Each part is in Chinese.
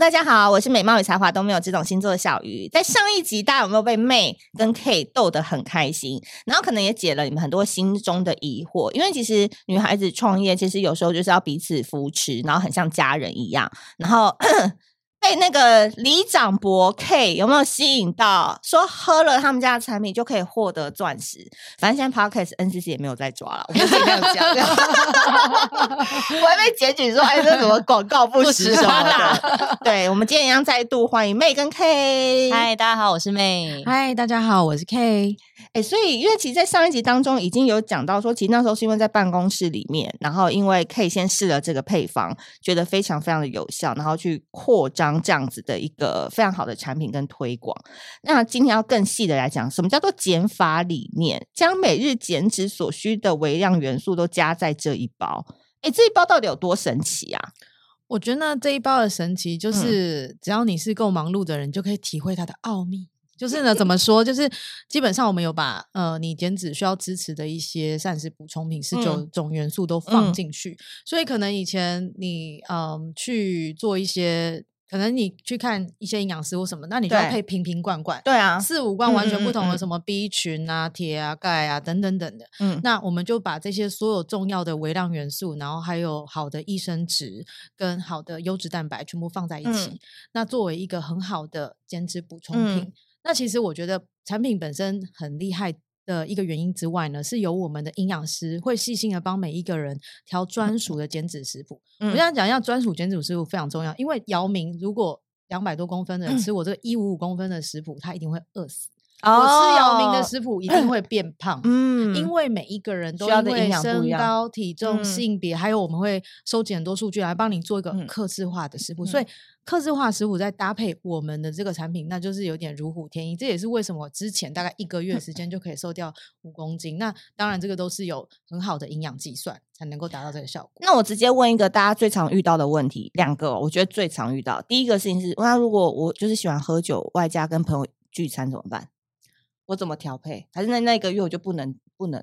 大家好，我是美貌与才华都没有这种星座的小鱼。在上一集，大家有没有被妹跟 K 逗得很开心？然后可能也解了你们很多心中的疑惑。因为其实女孩子创业，其实有时候就是要彼此扶持，然后很像家人一样。然后。被那个李长博 K 有没有吸引到？说喝了他们家的产品就可以获得钻石。反正现在 Podcast NCC 也没有在抓了，我们尽量讲。我还被检举说，哎，这怎么广告不实什么的。对，我们今天一样再度欢迎 May 跟 K。嗨，大家好，我是 May。嗨，大家好，我是 K。哎，所以因为其实，在上一集当中已经有讲到说，其实那时候是因为在办公室里面，然后因为 K 先试了这个配方，觉得非常非常的有效，然后去扩张这样子的一个非常好的产品跟推广。那今天要更细的来讲，什么叫做减法理念？将每日减脂所需的微量元素都加在这一包。哎，这一包到底有多神奇啊？我觉得呢，这一包的神奇就是，只要你是够忙碌的人，就可以体会它的奥秘。就是呢，怎么说？就是基本上我们有把呃，你减脂需要支持的一些膳食补充品，十九种元素都放进去。嗯嗯、所以可能以前你嗯、呃、去做一些，可能你去看一些营养师或什么，那你就要配瓶瓶罐罐。对啊，四五罐完全不同的什么 B 群啊、铁啊、钙啊等等等的。嗯，那我们就把这些所有重要的微量元素，然后还有好的益生质跟好的优质蛋白全部放在一起，嗯、那作为一个很好的减脂补充品。嗯那其实我觉得产品本身很厉害的一个原因之外呢，是由我们的营养师会细心的帮每一个人调专属的减脂食谱。嗯、我想讲一下专属减脂食谱非常重要，因为姚明如果两百多公分的人吃我这个一五五公分的食谱，他一定会饿死。哦、我吃姚明的食谱一定会变 胖。嗯，因为每一个人都因为身高、体重、性别，还有我们会收集很多数据来帮你做一个克制化的食谱，嗯、所以。克制化食谱再搭配我们的这个产品，那就是有点如虎添翼。这也是为什么之前大概一个月时间就可以瘦掉五公斤。那当然，这个都是有很好的营养计算才能够达到这个效果。那我直接问一个大家最常遇到的问题，两个我觉得最常遇到。第一个事情是，那如果我就是喜欢喝酒，外加跟朋友聚餐怎么办？我怎么调配？还是那那个月我就不能？不能，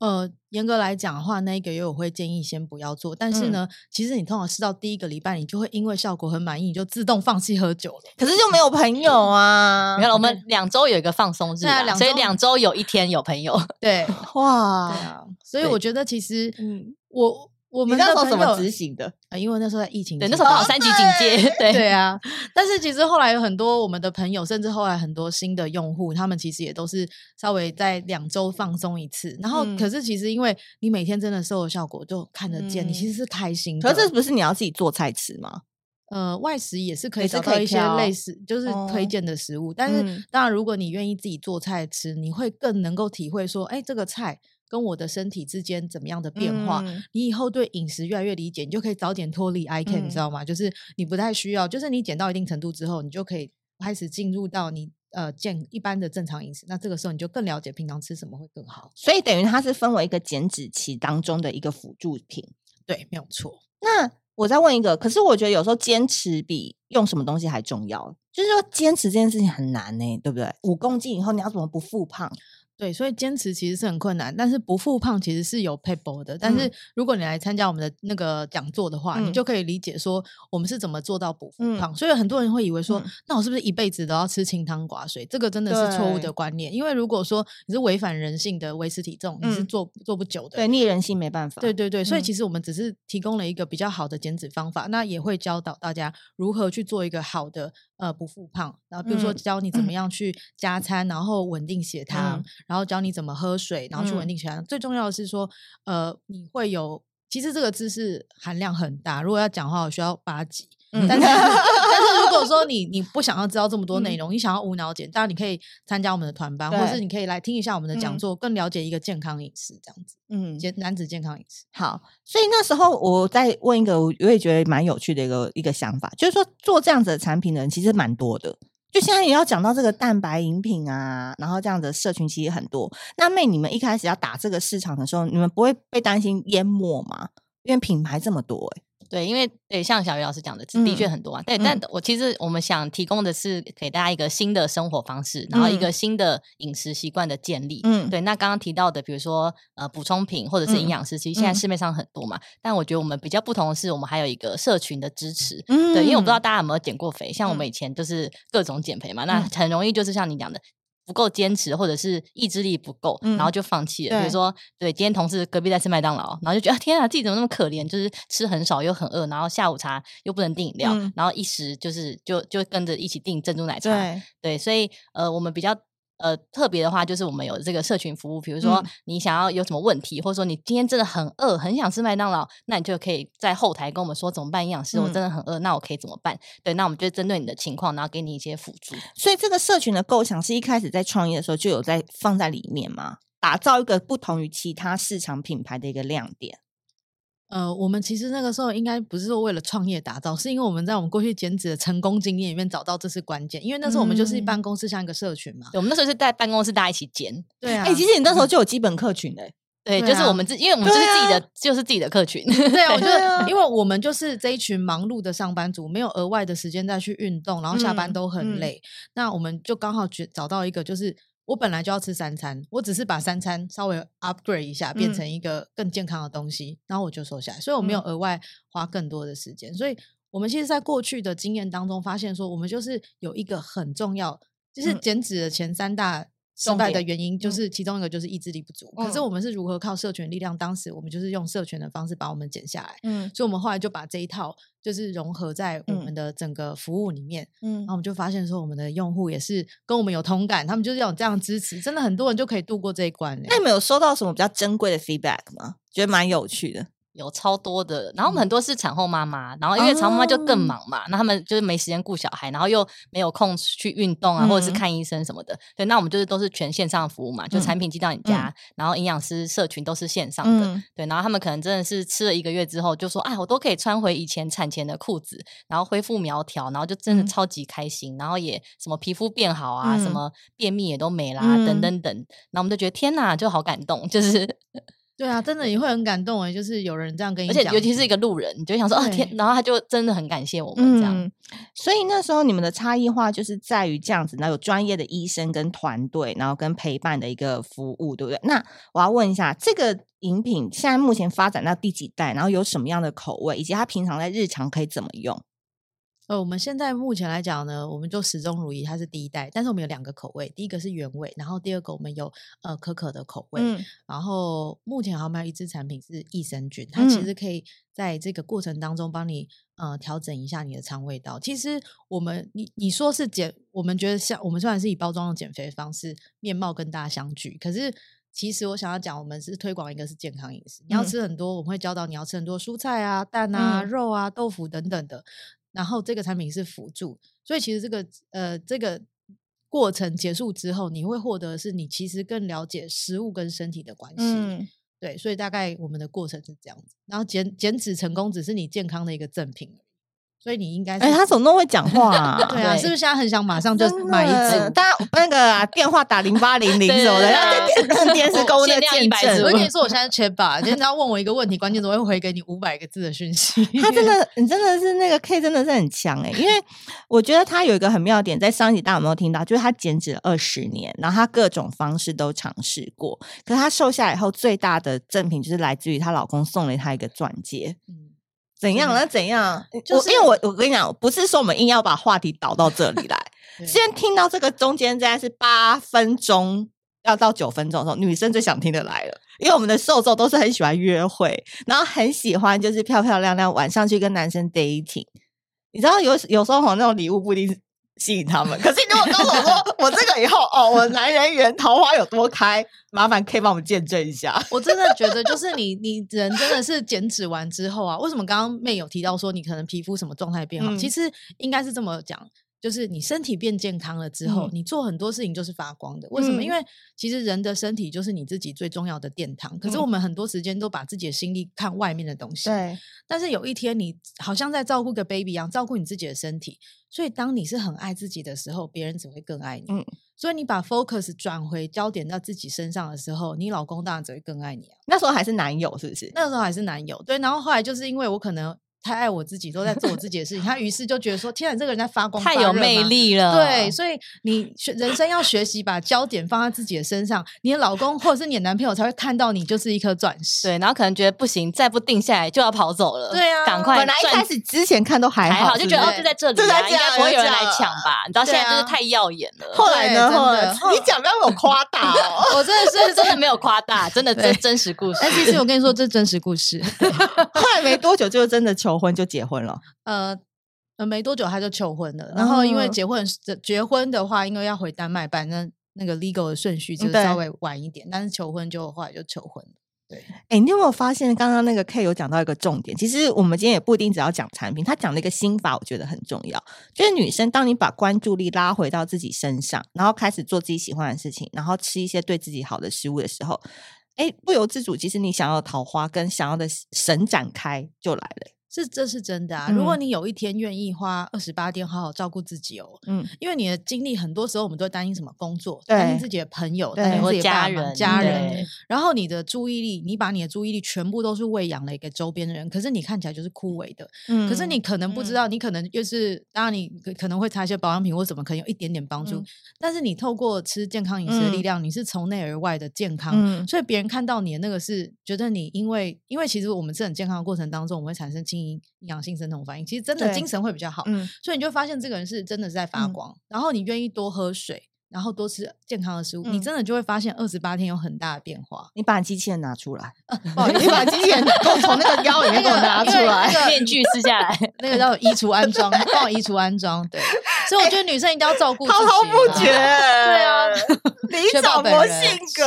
呃，严格来讲的话，那一个月我会建议先不要做。但是呢，嗯、其实你通常试到第一个礼拜，你就会因为效果很满意，你就自动放弃喝酒了。可是就没有朋友啊！没有，我们 两周有一个放松日，啊，所以两周有一天有朋友。对，哇，對啊，所以我觉得其实，嗯，我。我们那时候怎么执行的啊？因为那时候在疫情，对，那时候好三级警戒，对对啊。但是其实后来有很多我们的朋友，甚至后来很多新的用户，他们其实也都是稍微在两周放松一次。然后，可是其实因为你每天真的瘦的效果就看得见，你其实是开心的。可是这不是你要自己做菜吃吗？呃，外食也是可以找到一些类似就是推荐的食物。但是当然，如果你愿意自己做菜吃，你会更能够体会说，哎，这个菜。跟我的身体之间怎么样的变化？嗯、你以后对饮食越来越理解，你就可以早点脱离 I can，、嗯、你知道吗？就是你不太需要，就是你减到一定程度之后，你就可以开始进入到你呃健一般的正常饮食。那这个时候你就更了解平常吃什么会更好。所以等于它是分为一个减脂期当中的一个辅助品。对，没有错。那我再问一个，可是我觉得有时候坚持比用什么东西还重要。就是说坚持这件事情很难呢、欸，对不对？五公斤以后你要怎么不复胖？对，所以坚持其实是很困难，但是不复胖其实是有撇步的。但是如果你来参加我们的那个讲座的话，嗯、你就可以理解说我们是怎么做到不复胖。嗯、所以很多人会以为说，嗯、那我是不是一辈子都要吃清汤寡水？这个真的是错误的观念。因为如果说你是违反人性的维持体重，嗯、你是做做不久的。对，逆人性没办法。对对对，所以其实我们只是提供了一个比较好的减脂方法，嗯、那也会教导大家如何去做一个好的。呃，不复胖，然后比如说教你怎么样去加餐，嗯、然后稳定血糖，嗯、然后教你怎么喝水，然后去稳定血糖。嗯、最重要的是说，呃，你会有，其实这个知识含量很大，如果要讲的话，我需要八集。嗯、但是，但是如果说你你不想要知道这么多内容，嗯、你想要无脑减，当然你可以参加我们的团班，对或是你可以来听一下我们的讲座，嗯、更了解一个健康饮食这样子。嗯，健男子健康饮食。好，所以那时候我再问一个，我也觉得蛮有趣的一个一个想法，就是说做这样子的产品的人其实蛮多的。就现在也要讲到这个蛋白饮品啊，然后这样的社群其实很多。那 May 你们一开始要打这个市场的时候，你们不会被担心淹没吗？因为品牌这么多、欸，对，因为对，像小鱼老师讲的，的确很多啊。嗯、对，但我其实我们想提供的是给大家一个新的生活方式，然后一个新的饮食习惯的建立。嗯，对。那刚刚提到的，比如说呃补充品或者是营养师，其实现在市面上很多嘛。嗯、但我觉得我们比较不同的是，我们还有一个社群的支持。嗯，对，因为我不知道大家有没有减过肥，像我们以前就是各种减肥嘛，嗯、那很容易就是像你讲的。不够坚持，或者是意志力不够，嗯、然后就放弃了。比如说，对，今天同事隔壁在吃麦当劳，然后就觉得天啊，自己怎么那么可怜，就是吃很少又很饿，然后下午茶又不能订饮料，嗯、然后一时就是就就跟着一起订珍珠奶茶。对，对，所以呃，我们比较。呃，特别的话就是我们有这个社群服务，比如说你想要有什么问题，嗯、或者说你今天真的很饿，很想吃麦当劳，那你就可以在后台跟我们说怎么办？营养师，我真的很饿，嗯、那我可以怎么办？对，那我们就针对你的情况，然后给你一些辅助。所以这个社群的构想是一开始在创业的时候就有在放在里面吗？打造一个不同于其他市场品牌的一个亮点。呃，我们其实那个时候应该不是说为了创业打造，是因为我们在我们过去减脂的成功经验里面找到这是关键。因为那时候我们就是办公室像一个社群嘛，嗯、对，我们那时候是在办公室大家一起减。对啊，哎、欸，其实你那时候就有基本客群的、欸，对，就是我们自，因为我们就是自己的，啊、就是自己的客群。对啊，我觉得，因为我们就是这一群忙碌的上班族，没有额外的时间再去运动，然后下班都很累，那我们就刚好觉找到一个就是。我本来就要吃三餐，我只是把三餐稍微 upgrade 一下，变成一个更健康的东西，嗯、然后我就瘦下来，所以我没有额外花更多的时间。嗯、所以我们其实，在过去的经验当中，发现说，我们就是有一个很重要，就是减脂的前三大。失败的原因就是其中一个就是意志力不足，嗯、可是我们是如何靠社群力量？当时我们就是用社群的方式把我们减下来，嗯，所以我们后来就把这一套就是融合在我们的整个服务里面，嗯，然后我们就发现说我们的用户也是跟我们有同感，他们就是有这样支持，真的很多人就可以度过这一关。那你们有收到什么比较珍贵的 feedback 吗？觉得蛮有趣的。有超多的，然后我们很多是产后妈妈，嗯、然后因为产后妈妈就更忙嘛，那、哦、他们就是没时间顾小孩，然后又没有空去运动啊，嗯、或者是看医生什么的。对，那我们就是都是全线上服务嘛，就产品寄到你家，嗯、然后营养师社群都是线上的。嗯、对，然后他们可能真的是吃了一个月之后，就说啊，我都可以穿回以前产前的裤子，然后恢复苗条，然后就真的超级开心，嗯、然后也什么皮肤变好啊，嗯、什么便秘也都没啦，嗯、等等等。那我们就觉得天哪，就好感动，就是。对啊，真的你会很感动哎，就是有人这样跟你讲，而且尤其是一个路人，你就想说对哦天，然后他就真的很感谢我们这样。嗯、所以那时候你们的差异化就是在于这样子，然后有专业的医生跟团队，然后跟陪伴的一个服务，对不对？那我要问一下，这个饮品现在目前发展到第几代？然后有什么样的口味，以及它平常在日常可以怎么用？呃，我们现在目前来讲呢，我们就始终如一，它是第一代，但是我们有两个口味，第一个是原味，然后第二个我们有呃可可的口味，嗯、然后目前还有一支产品是益生菌，它其实可以在这个过程当中帮你呃调整一下你的肠胃道。其实我们你你说是减，我们觉得像我们虽然是以包装的减肥方式，面貌跟大家相聚，可是其实我想要讲，我们是推广一个是健康饮食，你要吃很多，嗯、我们会教导你要吃很多蔬菜啊、蛋啊、嗯、肉啊、豆腐等等的。然后这个产品是辅助，所以其实这个呃这个过程结束之后，你会获得是你其实更了解食物跟身体的关系。嗯、对，所以大概我们的过程是这样子。然后减减脂成功只是你健康的一个赠品。所以你应该，哎，他怎么那么会讲话啊？对啊，是不是现在很想马上就买一支？大家那个电话打零八零零什么的，然后电电视购物的见证。我跟你说，我现在缺吧，今天只要问我一个问题，关键词我会回给你五百个字的讯息。他真的，你真的是那个 K，真的是很强哎，因为我觉得他有一个很妙点，在上一集大家有没有听到？就是他减脂了二十年，然后他各种方式都尝试过，可是他瘦下来以后，最大的赠品就是来自于她老公送了她一个钻戒。嗯。怎样？那怎样？就是因为我我跟你讲，不是说我们硬要把话题导到这里来。先听到这个中间，现在是八分钟要到九分钟的时候，女生最想听的来了。因为我们的受众都是很喜欢约会，然后很喜欢就是漂漂亮亮晚上去跟男生 dating。你知道有有时候好像那种礼物不一定。吸引他们，可是你如果告诉我说我这个以后哦，我男人缘桃花有多开，麻烦可以帮我们见证一下。我真的觉得，就是你 你人真的是减脂完之后啊，为什么刚刚妹有提到说你可能皮肤什么状态变好？嗯、其实应该是这么讲。就是你身体变健康了之后，嗯、你做很多事情就是发光的。为什么？嗯、因为其实人的身体就是你自己最重要的殿堂。可是我们很多时间都把自己的心力看外面的东西。对。但是有一天，你好像在照顾个 baby 一样，照顾你自己的身体。所以当你是很爱自己的时候，别人只会更爱你。嗯。所以你把 focus 转回焦点到自己身上的时候，你老公当然只会更爱你啊。那时候还是男友，是不是？那时候还是男友。对。然后后来就是因为我可能。太爱我自己，都在做我自己的事情。他于是就觉得说：“天啊，这个人在发光，太有魅力了。”对，所以你学人生要学习把焦点放在自己的身上，你的老公或者是你的男朋友才会看到你就是一颗钻石。对，然后可能觉得不行，再不定下来就要跑走了。对啊，赶快！本来一开始之前看都还好，还好，就觉得哦，就在这里啊，应该不会有人来抢吧？你知道现在就是太耀眼了。后来呢？后来你讲不要有夸大哦，我真的是真的没有夸大，真的真真实故事。但其实我跟你说，这是真实故事。后来没多久就真的求婚，就结婚了。呃呃，没多久他就求婚了。然后因为结婚结婚的话，因为要回丹麦办，那那个 legal 的顺序就稍微晚一点。但是求婚就后来就求婚了。对，哎，你有没有发现刚刚那个 K 有讲到一个重点？其实我们今天也不一定只要讲产品，他讲了一个心法，我觉得很重要。就是女生，当你把关注力拉回到自己身上，然后开始做自己喜欢的事情，然后吃一些对自己好的食物的时候，哎，不由自主，其实你想要的桃花跟想要的神展开就来了。是，这是真的啊！如果你有一天愿意花二十八天好好照顾自己哦，嗯，因为你的精力很多时候我们都会担心什么工作，担心自己的朋友，担心自己的家人，家人。然后你的注意力，你把你的注意力全部都是喂养了一个周边的人，可是你看起来就是枯萎的。嗯，可是你可能不知道，你可能就是当然你可能会擦一些保养品或什么，可能有一点点帮助。但是你透过吃健康饮食的力量，你是从内而外的健康，所以别人看到你的那个是觉得你因为因为其实我们是很健康的过程当中，我们会产生轻盈阳性生酮反应，其实真的精神会比较好，嗯，所以你就发现这个人是真的是在发光，嗯、然后你愿意多喝水，然后多吃健康的食物，嗯、你真的就会发现二十八天有很大的变化。你把机器人拿出来，呃、不好意 思，你把机器人给我从那个腰里面给我拿出来，那个、面具撕下来，那个叫移除安装，帮我移除安装。对，所以我觉得女生一定要照顾，滔滔不绝。对啊，李早博性格。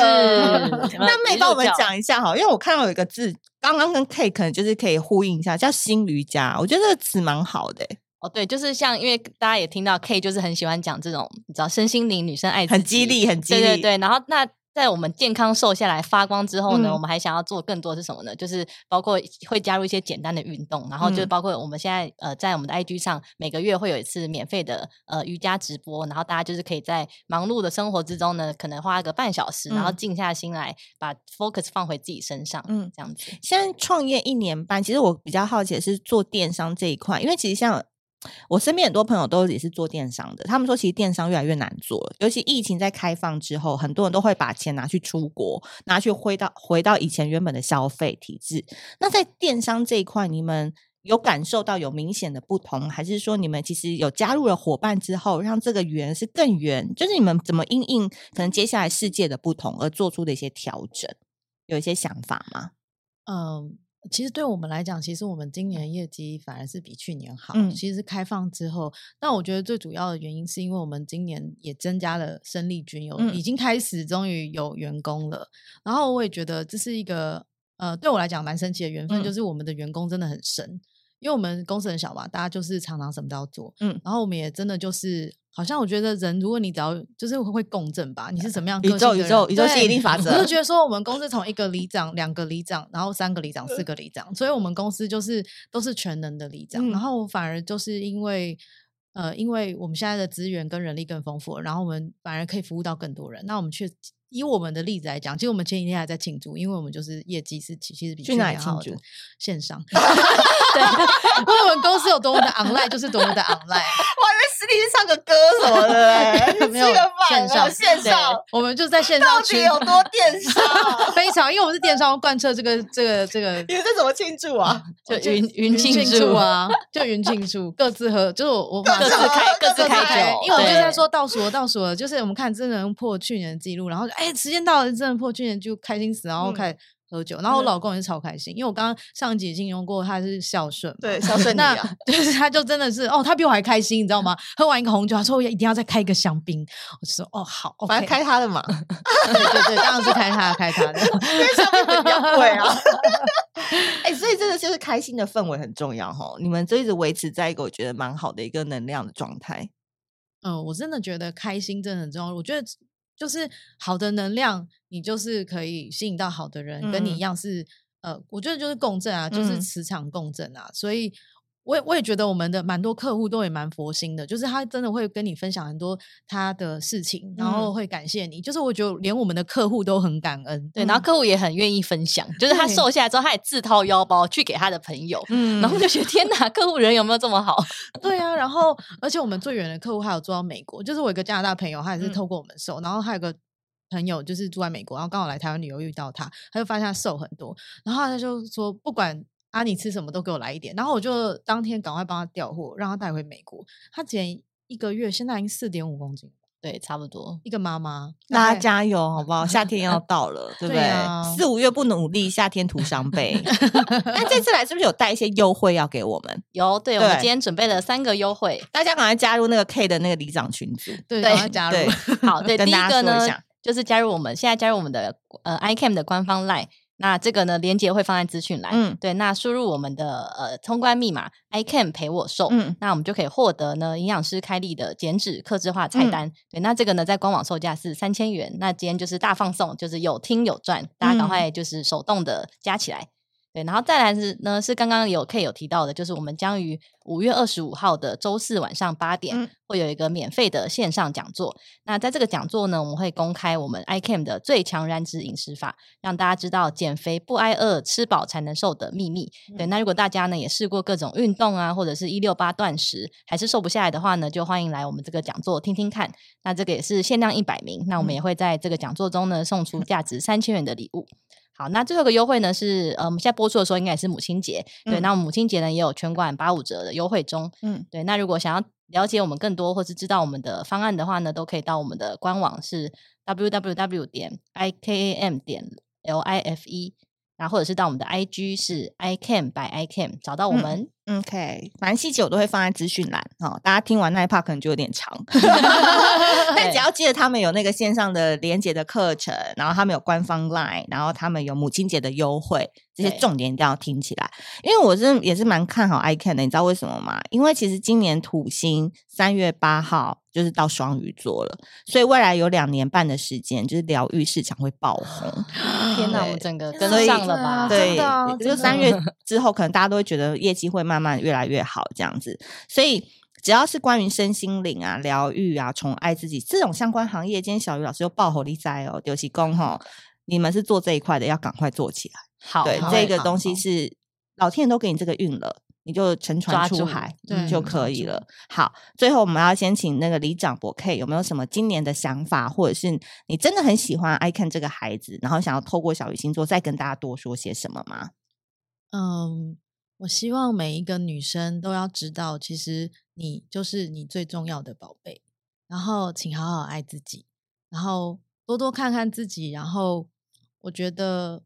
那妹帮我们讲一下哈，因为我看到有一个字。刚刚跟 K 可能就是可以呼应一下，叫新瑜伽，我觉得这个词蛮好的、欸。哦，对，就是像因为大家也听到 K 就是很喜欢讲这种，你知道身心灵女生爱很激励，很激励，对对对。然后那。在我们健康瘦下来发光之后呢，嗯、我们还想要做更多是什么呢？就是包括会加入一些简单的运动，然后就是包括我们现在呃在我们的 IG 上每个月会有一次免费的呃瑜伽直播，然后大家就是可以在忙碌的生活之中呢，可能花个半小时，然后静下心来把 focus 放回自己身上，嗯，这样子。现在创业一年半，其实我比较好奇的是做电商这一块，因为其实像。我身边很多朋友都也是做电商的，他们说其实电商越来越难做了，尤其疫情在开放之后，很多人都会把钱拿去出国，拿去回到回到以前原本的消费体制。那在电商这一块，你们有感受到有明显的不同，还是说你们其实有加入了伙伴之后，让这个圆是更圆？就是你们怎么因应可能接下来世界的不同而做出的一些调整，有一些想法吗？嗯。其实对我们来讲，其实我们今年的业绩反而是比去年好。嗯、其实开放之后，但我觉得最主要的原因是因为我们今年也增加了生力军，有、嗯、已经开始终于有员工了。然后我也觉得这是一个呃，对我来讲蛮神奇的缘分，嗯、就是我们的员工真的很神，因为我们公司很小嘛，大家就是常常什么都要做。嗯，然后我们也真的就是。好像我觉得人，如果你只要就是会共振吧，你是什么样的宇宙宇宙宇宙吸引力法则？我就觉得说，我们公司从一个里长、两个里长，然后三个里长、四个里长，所以我们公司就是都是全能的里长。嗯、然后反而就是因为呃，因为我们现在的资源跟人力更丰富了，然后我们反而可以服务到更多人。那我们去以我们的例子来讲，其实我们前几天还在庆祝，因为我们就是业绩是其实比去年好的线上。对，因为我们公司有多么的 online，就是多么的 online。实体是唱个歌什么的，没有线上线上，我们就在线上。到底有多电商？非常，因为我们是电商贯彻这个这个这个。你们这怎么庆祝啊？就云云庆祝啊，就云庆祝，各自喝，就是我我各自开各自开酒，因为我就在说倒数了，倒数了，就是我们看真的破去年的记录，然后哎，时间到了，真的破去年就开心死，然后开始。喝酒，然后我老公也是超开心，因为我刚刚上一集形容过他是孝顺，对孝顺你啊，就是他就真的是哦，他比我还开心，你知道吗？喝完一个红酒，他说我一定要再开一个香槟，我就说哦好，反正开他的嘛，对对对，当然是开他开他的，因为香槟比较贵啊。哎，所以真的就是开心的氛围很重要哈，你们就一直维持在一个我觉得蛮好的一个能量的状态。嗯，我真的觉得开心真的很重要，我觉得。就是好的能量，你就是可以吸引到好的人，嗯、跟你一样是呃，我觉得就是共振啊，就是磁场共振啊。嗯、所以我也我也觉得我们的蛮多客户都也蛮佛心的，就是他真的会跟你分享很多他的事情，然后会感谢你。嗯、就是我觉得连我们的客户都很感恩，对，然后客户也很愿意分享，就是他瘦下来之后，他也自掏腰包去给他的朋友，嗯，然后就觉得天哪，客户人有没有这么好？对啊，然后而且我们最远的客户还有做到美国，就是我一个加拿大朋友，他也是透过我们瘦，嗯、然后还有个朋友就是住在美国，然后刚好来台湾旅游遇到他，他就发现他瘦很多，然后他就说不管。啊！你吃什么都给我来一点，然后我就当天赶快帮他调货，让他带回美国。他减一个月，现在已经四点五公斤，对，差不多。一个妈妈，大家加油好不好？夏天要 到了，对不对？四五月不努力，夏天徒伤悲。那这次来是不是有带一些优惠要给我们？有，对，对我们今天准备了三个优惠，大家赶快加入那个 K 的那个里长群组，对，赶快加入。好，对，第一个呢，就是加入我们现在加入我们的呃 iCAM 的官方 LINE。那这个呢，连接会放在资讯栏。嗯，对，那输入我们的呃通关密码 “I can 陪我瘦，嗯，那我们就可以获得呢营养师开立的减脂克制化菜单。嗯、对，那这个呢在官网售价是三千元，那今天就是大放送，就是有听有赚，大家赶快就是手动的加起来。嗯对，然后再来是呢，是刚刚有 K 有提到的，就是我们将于五月二十五号的周四晚上八点，嗯、会有一个免费的线上讲座。那在这个讲座呢，我们会公开我们 ICAM 的最强燃脂饮食法，让大家知道减肥不挨饿，吃饱才能瘦的秘密。对，那如果大家呢也试过各种运动啊，或者是一六八断食，还是瘦不下来的话呢，就欢迎来我们这个讲座听听看。那这个也是限量一百名，那我们也会在这个讲座中呢送出价值三千元的礼物。好，那最后一个优惠呢是，呃，我们现在播出的时候应该也是母亲节，嗯、对，那我们母亲节呢也有全馆八五折的优惠中，嗯，对，那如果想要了解我们更多或是知道我们的方案的话呢，都可以到我们的官网是 www 点 ikam 点 life，然后或者是到我们的 IG 是 icam by icam 找到我们。嗯 OK，反正细节我都会放在资讯栏哦。大家听完那一 part 可能就有点长，但只要记得他们有那个线上的连接的课程，然后他们有官方 Line，然后他们有母亲节的优惠，这些重点一定要听起来。因为我是也是蛮看好 iCan 的，你知道为什么吗？因为其实今年土星三月八号就是到双鱼座了，所以未来有两年半的时间，就是疗愈市场会爆红。天哪，我们整个跟上了吧？对，就三月之后，可能大家都会觉得业绩会慢。慢慢越来越好，这样子，所以只要是关于身心灵啊、疗愈啊、宠爱自己这种相关行业，今天小鱼老师又爆火力在哦，丢起功哈，你们是做这一块的，要赶快做起来。好，对，好这个东西是老天爷都给你这个运了，你就乘船出海就可以了。好，最后我们要先请那个李长博 K 有没有什么今年的想法，或者是你真的很喜欢 iCAM 这个孩子，然后想要透过小鱼星座再跟大家多说些什么吗？嗯。我希望每一个女生都要知道，其实你就是你最重要的宝贝。然后，请好好爱自己，然后多多看看自己。然后，我觉得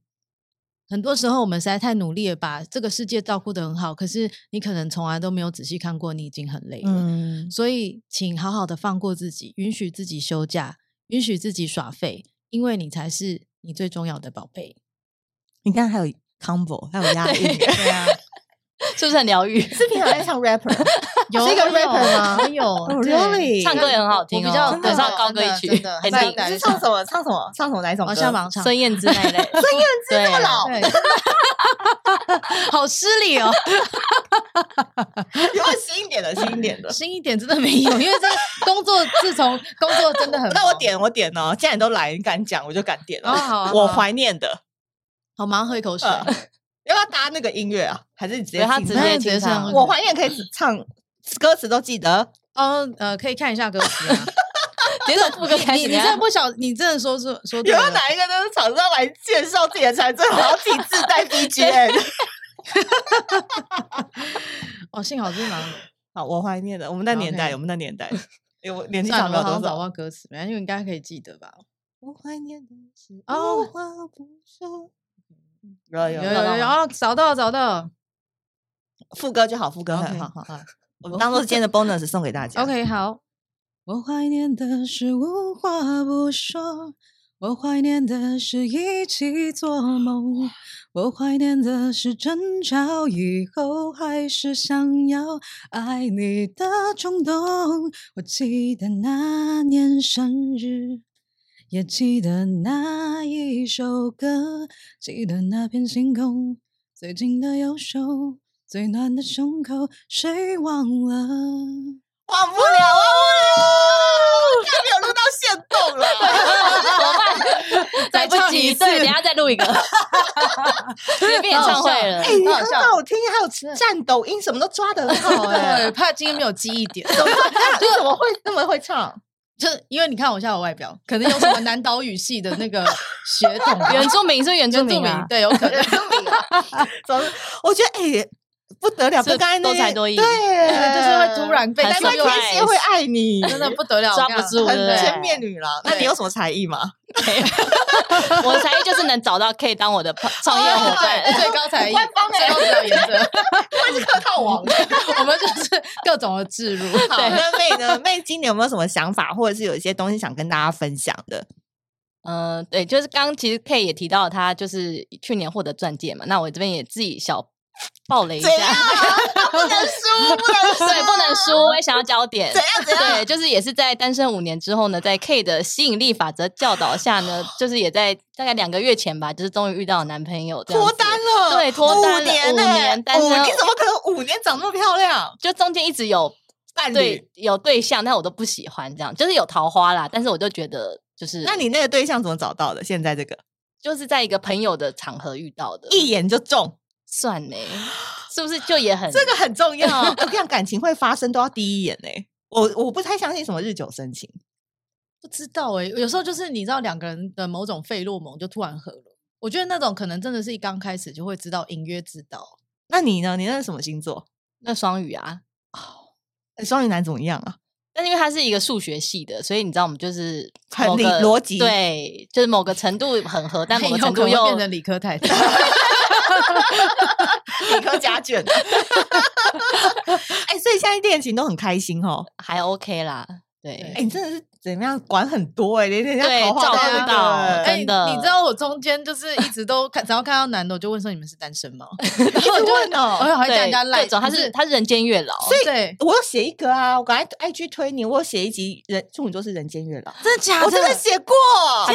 很多时候我们实在太努力了，把这个世界照顾得很好，可是你可能从来都没有仔细看过，你已经很累了。嗯。所以，请好好的放过自己，允许自己休假，允许自己耍废，因为你才是你最重要的宝贝。你看，还有 combo，还有 押韵，对啊。是不是很疗愈？是平常在唱 rapper，有是一个 rapper 吗？有，really，唱歌也很好听，比较等上高歌一曲，很顶。是唱什么？唱什么？唱什么？哪一种歌？像盲唱孙燕姿那一类。孙燕姿这么老，好失礼哦。有没有新一点的？新一点的？新一点真的没有，因为这工作自从工作真的很……那我点我点哦，既然都来，你敢讲我就敢点了。好，我怀念的，好，马上喝一口水。要不要搭那个音乐啊？还是你直接他直接直接唱？我怀念可以唱歌词都记得。哦，呃，可以看一下歌词啊。别说副歌开始，你真的不晓，你真的说说说。有没有哪一个都是厂商来介绍自己的产品，然后自己自带 BGM？哦，幸好是蛮好，我怀念的，我们那年代，我们那年代，我年纪长了，好像找不到歌词，没关系，应该可以记得吧？我怀念的是无话不说。有有有有，然后找到找到副歌就好，副歌很 好好好，我们当做今天的 bonus 送给大家。OK，好。我怀念的是无话不说，我怀念的是一起做梦，我怀念的是争吵以后还是想要爱你的冲动。我记得那年生日。也记得那一首歌，记得那片星空，最近的右手，最暖的胸口，谁忘了？忘不了，忘不了，他没有录到限动了，怎么办？来不及，对，等下再录一个，随便演唱会了，哎，很好听，还有站抖音，什么都抓得很好，哎，怕今天没有记忆点，怎么会那么会唱？就是因为你看我现在有外表，可能有什么南岛语系的那个血统，原住民是原住民啊，对，有可能。总之，我觉得哎，不得了，不该多才多艺，对，就是会突然被，难怪天蝎会爱你，真的不得了，抓不住，千面女郎。那你有什么才艺吗？我的才艺就是能找到可以当我的创业伙伴，最高才艺，最高表演者，我是客套王，我们就是各种的置入。好，那妹呢？妹今年有没有什么想法，或者是有一些东西想跟大家分享的？嗯，对，就是刚刚其实 K 也提到，他就是去年获得钻戒嘛。那我这边也自己小。爆雷一下，不能输，不能输，对，不能输。我也想要焦点，怎样怎样？对，就是也是在单身五年之后呢，在 K 的吸引力法则教导下呢，就是也在大概两个月前吧，就是终于遇到了男朋友，脱单了，对，脱单了，五年，五年单身，你怎么可能五年长那么漂亮？就中间一直有伴侣，有对象，但我都不喜欢这样，就是有桃花啦，但是我就觉得就是，那你那个对象怎么找到的？现在这个？就是在一个朋友的场合遇到的，一眼就中。算呢，是不是就也很这个很重要？我跟你讲，感情会发生都要第一眼呢。我我不太相信什么日久生情，不知道哎。有时候就是你知道两个人的某种费洛蒙就突然合了。我觉得那种可能真的是一刚开始就会知道，隐约知道。那你呢？你那是什么星座？那双鱼啊。哦，双鱼男怎么样啊？但因为他是一个数学系的，所以你知道我们就是很理逻辑，对，就是某个程度很合，但某个程度又变成理科太太。理科家卷，哎，所以现在恋情都很开心哦，还 OK 啦。对，哎，你真的是怎么样管很多哎，连人家桃花都知道，真的。你知道我中间就是一直都看，只要看到男的，我就问说你们是单身吗？一直问哦，我还叫人家赖，他是他是人间月老，所以我有写一个啊，我刚才 IG 推你，我有写一集人处女座是人间月老，真的假的？我真的写过，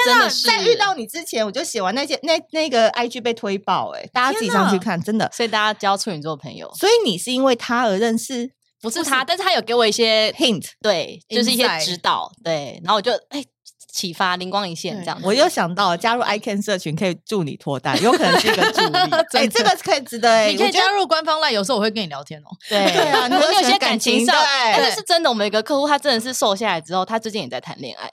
真的是在遇到你之前我就写完那些那那个 IG 被推爆，哎，大家自己上去看，真的。所以大家交处女座朋友，所以你是因为他而认识。不是他，但是他有给我一些 hint，对，就是一些指导，对，然后我就哎启发灵光一现这样。我又想到加入 I Can 社群可以助你脱单，有可能是一个助 力。哎，这个是可以值得，你可以加入官方 LINE，有时候我会跟你聊天哦。对 啊，你有些感情上，但是是真的，我们有一个客户，他真的是瘦下来之后，他最近也在谈恋爱。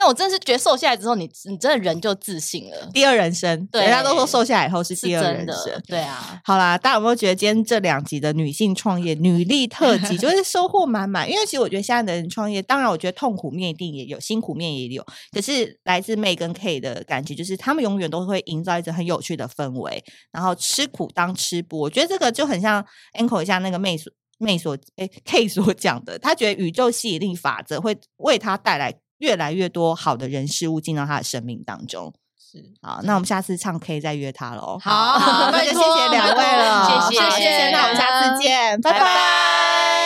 那我真的是觉得瘦下来之后，你你真的人就自信了，第二人生。对，人家都说瘦下来以后是第二人生。对啊，好啦，大家有没有觉得今天这两集的女性创业女力特辑 就是收获满满？因为其实我觉得现在的人创业，当然我觉得痛苦面一定也有，辛苦面也有。可是来自 May 跟 K 的感觉，就是他们永远都会营造一种很有趣的氛围，然后吃苦当吃播。我觉得这个就很像 Anko 一下那个 May 所 May 所诶 K 所讲的，他觉得宇宙吸引力法则会为他带来。越来越多好的人事物进到他的生命当中，是好，那我们下次唱 K 再约他喽。好，那就谢谢两位了，谢谢，谢谢，那我们下次见，拜拜。